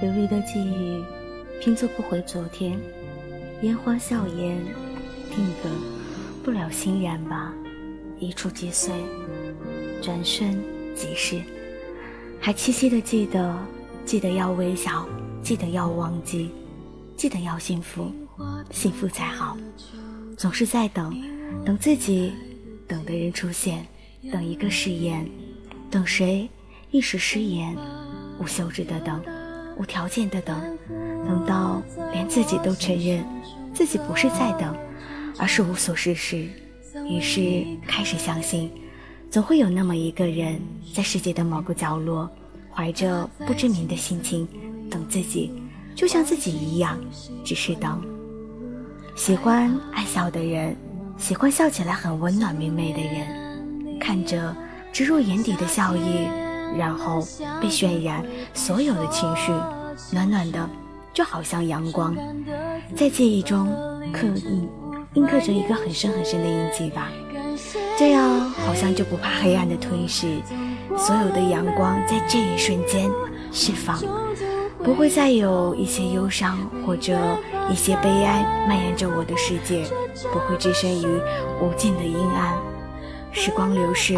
流离的记忆拼凑不回昨天，烟花笑颜定格不了欣然吧，一触即碎，转瞬即逝。还清晰的记得，记得要微笑，记得要忘记，记得要幸福，幸福才好。总是在等，等自己等的人出现，等一个誓言，等谁一时失言，无休止的等。无条件的等，等到连自己都承认自己不是在等，而是无所事事，于是开始相信，总会有那么一个人，在世界的某个角落，怀着不知名的心情等自己，就像自己一样，只是等。喜欢爱笑的人，喜欢笑起来很温暖明媚的人，看着植入眼底的笑意。然后被渲染，所有的情绪暖暖的，就好像阳光，在记忆中刻印印刻着一个很深很深的印记吧。这样好像就不怕黑暗的吞噬，所有的阳光在这一瞬间释放，不会再有一些忧伤或者一些悲哀蔓延着我的世界，不会置身于无尽的阴暗。时光流逝，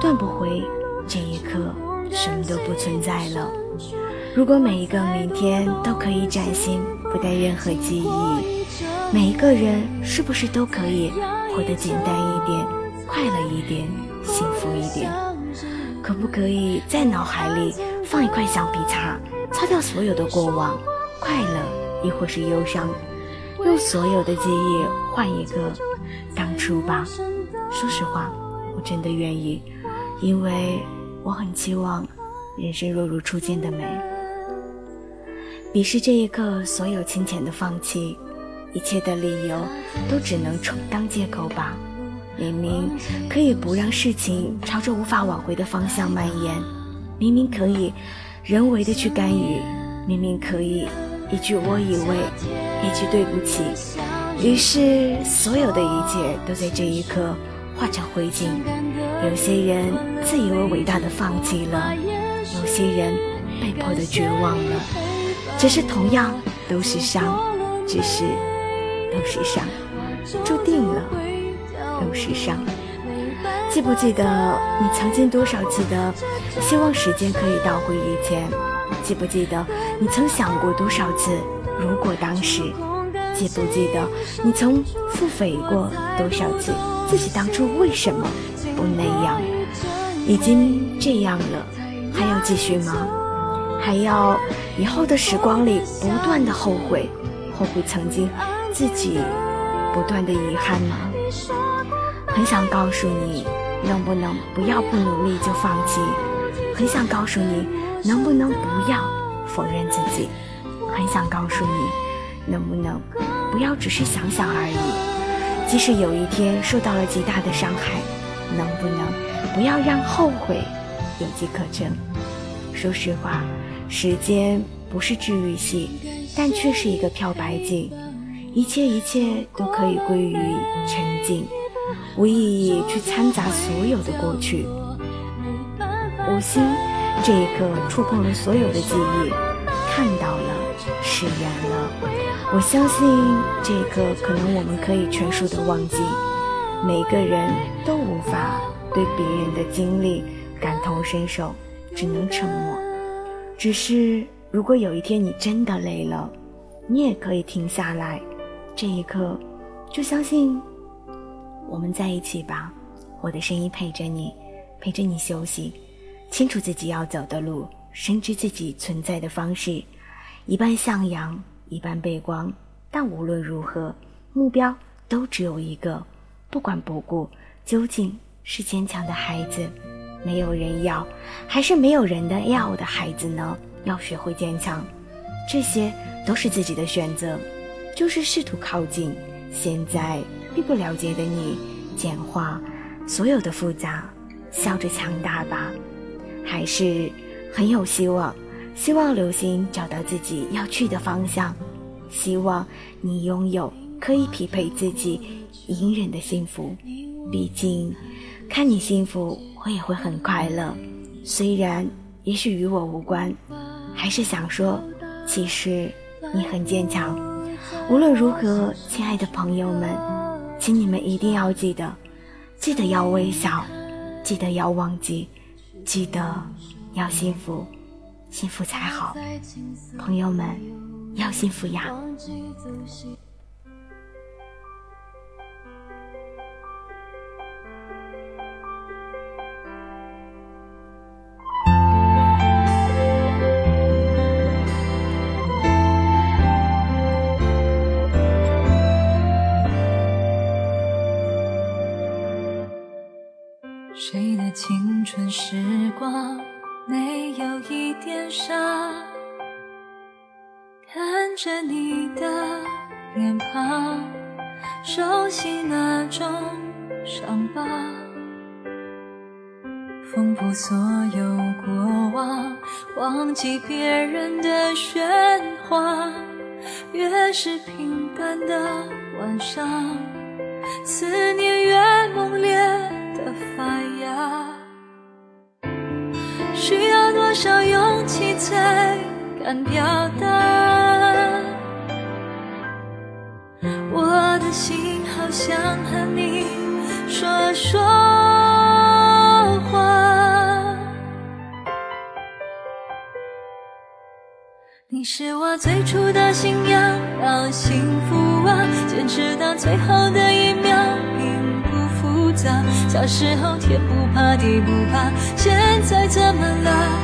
断不回这一刻。什么都不存在了。如果每一个明天都可以崭新，不带任何记忆，每一个人是不是都可以活得简单一点、快乐一点、幸福一点？可不可以在脑海里放一块橡皮擦，擦掉所有的过往，快乐亦或是忧伤，用所有的记忆换一个当初吧？说实话，我真的愿意，因为。我很期望人生若如初见的美，鄙视这一刻所有金钱的放弃，一切的理由都只能充当借口吧。明明可以不让事情朝着无法挽回的方向蔓延，明明可以人为的去干预，明明可以一句我以为，一句对不起，于是所有的一切都在这一刻。化成灰烬，有些人自以为伟大的放弃了，有些人被迫的绝望了，只是同样都是伤，只是都是伤，注定了都是伤。记不记得你曾经多少次的希望时间可以倒回以前？记不记得你曾想过多少次如果当时？记不记得你曾腹诽过多少次？自己当初为什么不那样？已经这样了，还要继续吗？还要以后的时光里不断的后悔，后悔曾经自己不断的遗憾吗？很想告诉你，能不能不要不努力就放弃？很想告诉你，能不能不要否认自己？很想告诉你，能不能不要只是想想而已？即使有一天受到了极大的伤害，能不能不要让后悔有机可乘？说实话，时间不是治愈系，但却是一个漂白剂，一切一切都可以归于沉静，无意义去掺杂所有的过去。无心这一刻触碰了所有的记忆，看到了，释然了。我相信这个可能我们可以全数的忘记，每个人都无法对别人的经历感同身受，只能沉默。只是如果有一天你真的累了，你也可以停下来，这一刻就相信我们在一起吧。我的声音陪着你，陪着你休息，清楚自己要走的路，深知自己存在的方式，一半向阳。一半背光，但无论如何，目标都只有一个。不管不顾，究竟是坚强的孩子，没有人要，还是没有人的要的孩子呢？要学会坚强，这些都是自己的选择。就是试图靠近现在并不了解的你，简化所有的复杂，笑着强大吧。还是很有希望。希望流星找到自己要去的方向，希望你拥有可以匹配自己隐忍的幸福。毕竟，看你幸福，我也会很快乐。虽然也许与我无关，还是想说，其实你很坚强。无论如何，亲爱的朋友们，请你们一定要记得，记得要微笑，记得要忘记，记得要幸福，幸福才好。朋友们，要幸福呀！没有一点傻，看着你的脸庞，熟悉那种伤疤，缝补所有过往，忘记别人的喧哗，越是平淡的晚上，思念越猛才敢表达？我的心好想和你说说话。你是我最初的信仰，要幸福啊，坚持到最后的一秒。并不复杂小时候天不怕地不怕，现在怎么了？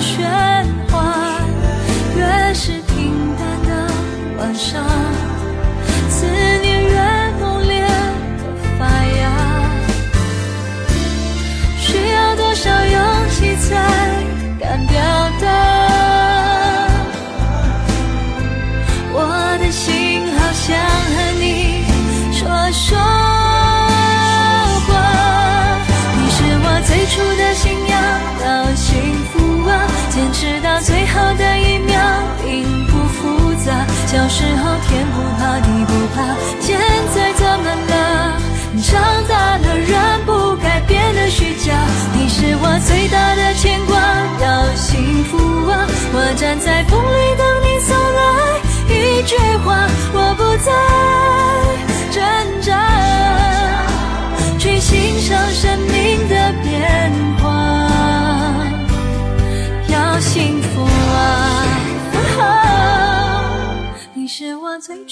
却最好的一秒并不复杂。小时候天不怕地不怕，现在怎么了？长大了人不该变得虚假。你是我最大的牵挂，要幸福啊！我站在风里